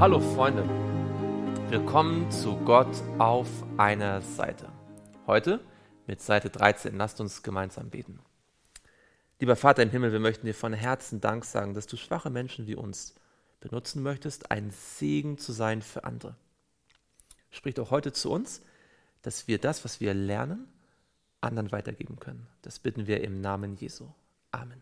Hallo Freunde, willkommen zu Gott auf einer Seite. Heute mit Seite 13. Lasst uns gemeinsam beten. Lieber Vater im Himmel, wir möchten dir von Herzen Dank sagen, dass du schwache Menschen wie uns benutzen möchtest, ein Segen zu sein für andere. Sprich doch heute zu uns, dass wir das, was wir lernen, anderen weitergeben können. Das bitten wir im Namen Jesu. Amen.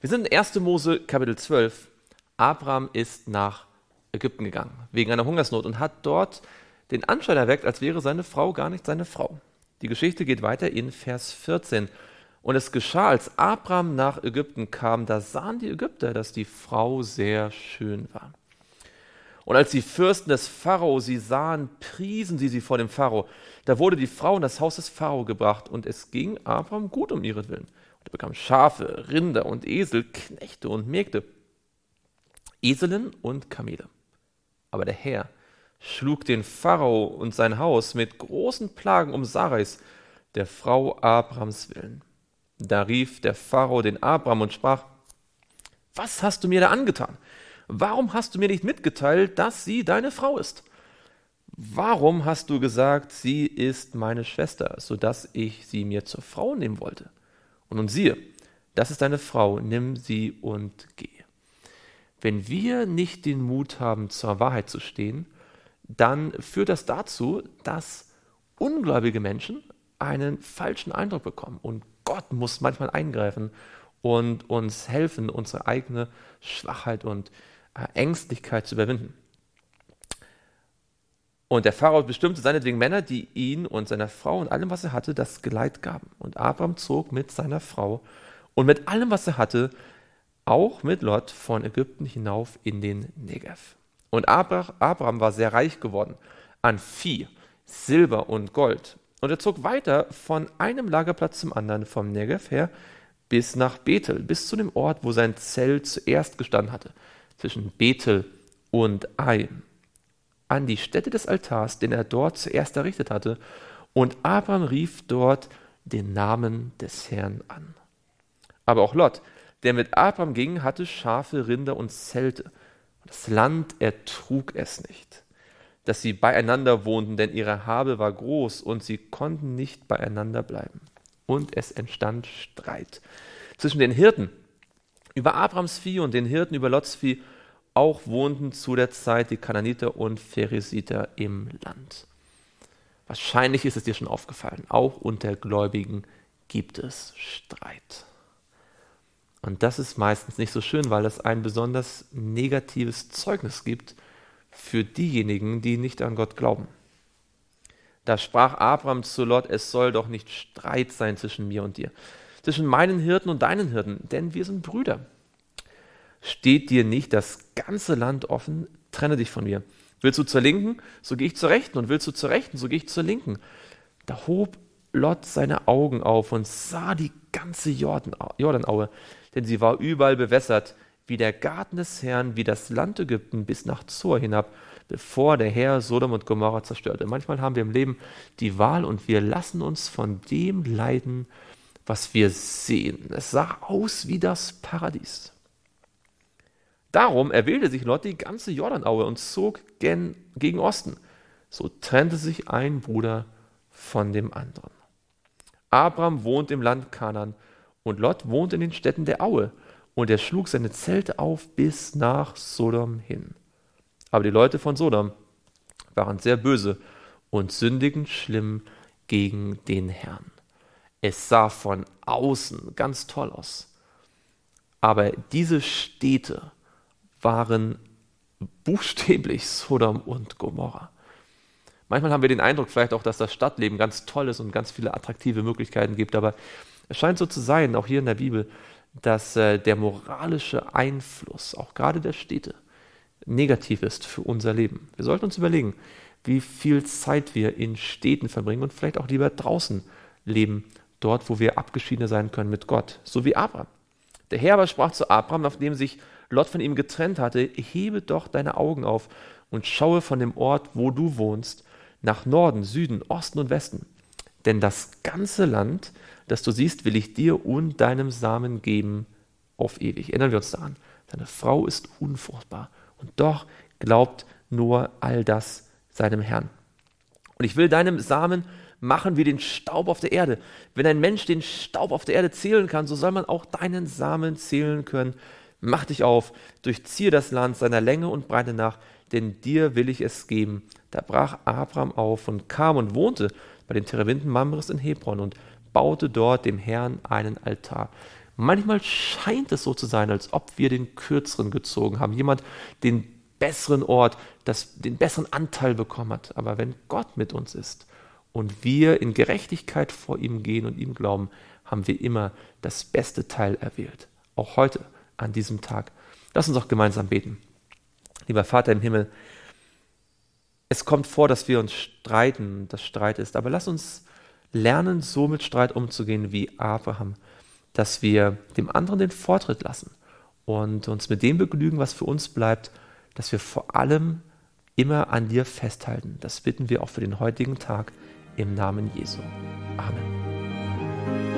Wir sind in 1. Mose Kapitel 12 Abraham ist nach Ägypten gegangen, wegen einer Hungersnot und hat dort den Anschein erweckt, als wäre seine Frau gar nicht seine Frau. Die Geschichte geht weiter in Vers 14. Und es geschah, als Abraham nach Ägypten kam, da sahen die Ägypter, dass die Frau sehr schön war. Und als die Fürsten des Pharao sie sahen, priesen sie sie vor dem Pharao. Da wurde die Frau in das Haus des Pharao gebracht und es ging Abraham gut um ihretwillen. Und er bekam Schafe, Rinder und Esel, Knechte und Mägde. Eselen und Kamele. Aber der Herr schlug den Pharao und sein Haus mit großen Plagen um Sarais, der Frau Abrams willen. Da rief der Pharao den Abram und sprach, was hast du mir da angetan? Warum hast du mir nicht mitgeteilt, dass sie deine Frau ist? Warum hast du gesagt, sie ist meine Schwester, so dass ich sie mir zur Frau nehmen wollte? Und nun siehe, das ist deine Frau, nimm sie und geh. Wenn wir nicht den Mut haben, zur Wahrheit zu stehen, dann führt das dazu, dass ungläubige Menschen einen falschen Eindruck bekommen. Und Gott muss manchmal eingreifen und uns helfen, unsere eigene Schwachheit und äh, Ängstlichkeit zu überwinden. Und der Pharao bestimmte seinetwegen Männer, die ihn und seiner Frau und allem, was er hatte, das Geleit gaben. Und Abraham zog mit seiner Frau und mit allem, was er hatte, auch mit Lot von Ägypten hinauf in den Negev. Und Abraham war sehr reich geworden an Vieh, Silber und Gold. Und er zog weiter von einem Lagerplatz zum anderen, vom Negev her bis nach Bethel, bis zu dem Ort, wo sein Zelt zuerst gestanden hatte, zwischen Bethel und Ai, an die Stätte des Altars, den er dort zuerst errichtet hatte. Und Abraham rief dort den Namen des Herrn an. Aber auch Lot, der mit Abraham ging, hatte Schafe, Rinder und Zelte. Das Land ertrug es nicht, dass sie beieinander wohnten, denn ihre Habe war groß und sie konnten nicht beieinander bleiben. Und es entstand Streit zwischen den Hirten über Abrams Vieh und den Hirten über Lots Vieh. Auch wohnten zu der Zeit die Kananiter und Pheresiter im Land. Wahrscheinlich ist es dir schon aufgefallen, auch unter Gläubigen gibt es Streit. Und das ist meistens nicht so schön, weil es ein besonders negatives Zeugnis gibt für diejenigen, die nicht an Gott glauben. Da sprach Abraham zu Lot, es soll doch nicht Streit sein zwischen mir und dir, zwischen meinen Hirten und deinen Hirten, denn wir sind Brüder. Steht dir nicht das ganze Land offen, trenne dich von mir. Willst du zur Linken, so gehe ich zur Rechten, und willst du zur Rechten, so gehe ich zur Linken. Da hob Lot seine Augen auf und sah die ganze Jordanaue, denn sie war überall bewässert, wie der Garten des Herrn, wie das Land Ägypten bis nach Zoar hinab, bevor der Herr Sodom und Gomorra zerstörte. Manchmal haben wir im Leben die Wahl und wir lassen uns von dem leiden, was wir sehen. Es sah aus wie das Paradies. Darum erwählte sich Lot die ganze Jordanaue und zog gen, gegen Osten. So trennte sich ein Bruder von dem anderen. Abraham wohnt im Land Kanan und Lot wohnt in den Städten der Aue. Und er schlug seine Zelte auf bis nach Sodom hin. Aber die Leute von Sodom waren sehr böse und sündigen schlimm gegen den Herrn. Es sah von außen ganz toll aus. Aber diese Städte waren buchstäblich Sodom und Gomorra. Manchmal haben wir den Eindruck vielleicht auch, dass das Stadtleben ganz toll ist und ganz viele attraktive Möglichkeiten gibt, aber es scheint so zu sein, auch hier in der Bibel, dass äh, der moralische Einfluss, auch gerade der Städte, negativ ist für unser Leben. Wir sollten uns überlegen, wie viel Zeit wir in Städten verbringen und vielleicht auch lieber draußen leben, dort, wo wir abgeschieden sein können mit Gott, so wie Abraham. Der Herr aber sprach zu Abraham, nachdem sich Lot von ihm getrennt hatte, hebe doch deine Augen auf und schaue von dem Ort, wo du wohnst, nach Norden, Süden, Osten und Westen. Denn das ganze Land, das du siehst, will ich dir und deinem Samen geben auf ewig. Erinnern wir uns daran. Deine Frau ist unfruchtbar Und doch glaubt nur all das seinem Herrn. Und ich will deinem Samen machen wie den Staub auf der Erde. Wenn ein Mensch den Staub auf der Erde zählen kann, so soll man auch deinen Samen zählen können. Mach dich auf, durchziehe das Land seiner Länge und Breite nach, denn dir will ich es geben. Da brach Abraham auf und kam und wohnte bei den Terebinden Mamres in Hebron und baute dort dem Herrn einen Altar. Manchmal scheint es so zu sein, als ob wir den kürzeren gezogen haben, jemand den besseren Ort, das, den besseren Anteil bekommen hat. Aber wenn Gott mit uns ist und wir in Gerechtigkeit vor ihm gehen und ihm glauben, haben wir immer das beste Teil erwählt. Auch heute, an diesem Tag. Lass uns auch gemeinsam beten. Lieber Vater im Himmel, es kommt vor, dass wir uns streiten, dass Streit ist, aber lass uns lernen, so mit Streit umzugehen wie Abraham, dass wir dem anderen den Vortritt lassen und uns mit dem begnügen, was für uns bleibt, dass wir vor allem immer an dir festhalten. Das bitten wir auch für den heutigen Tag im Namen Jesu. Amen.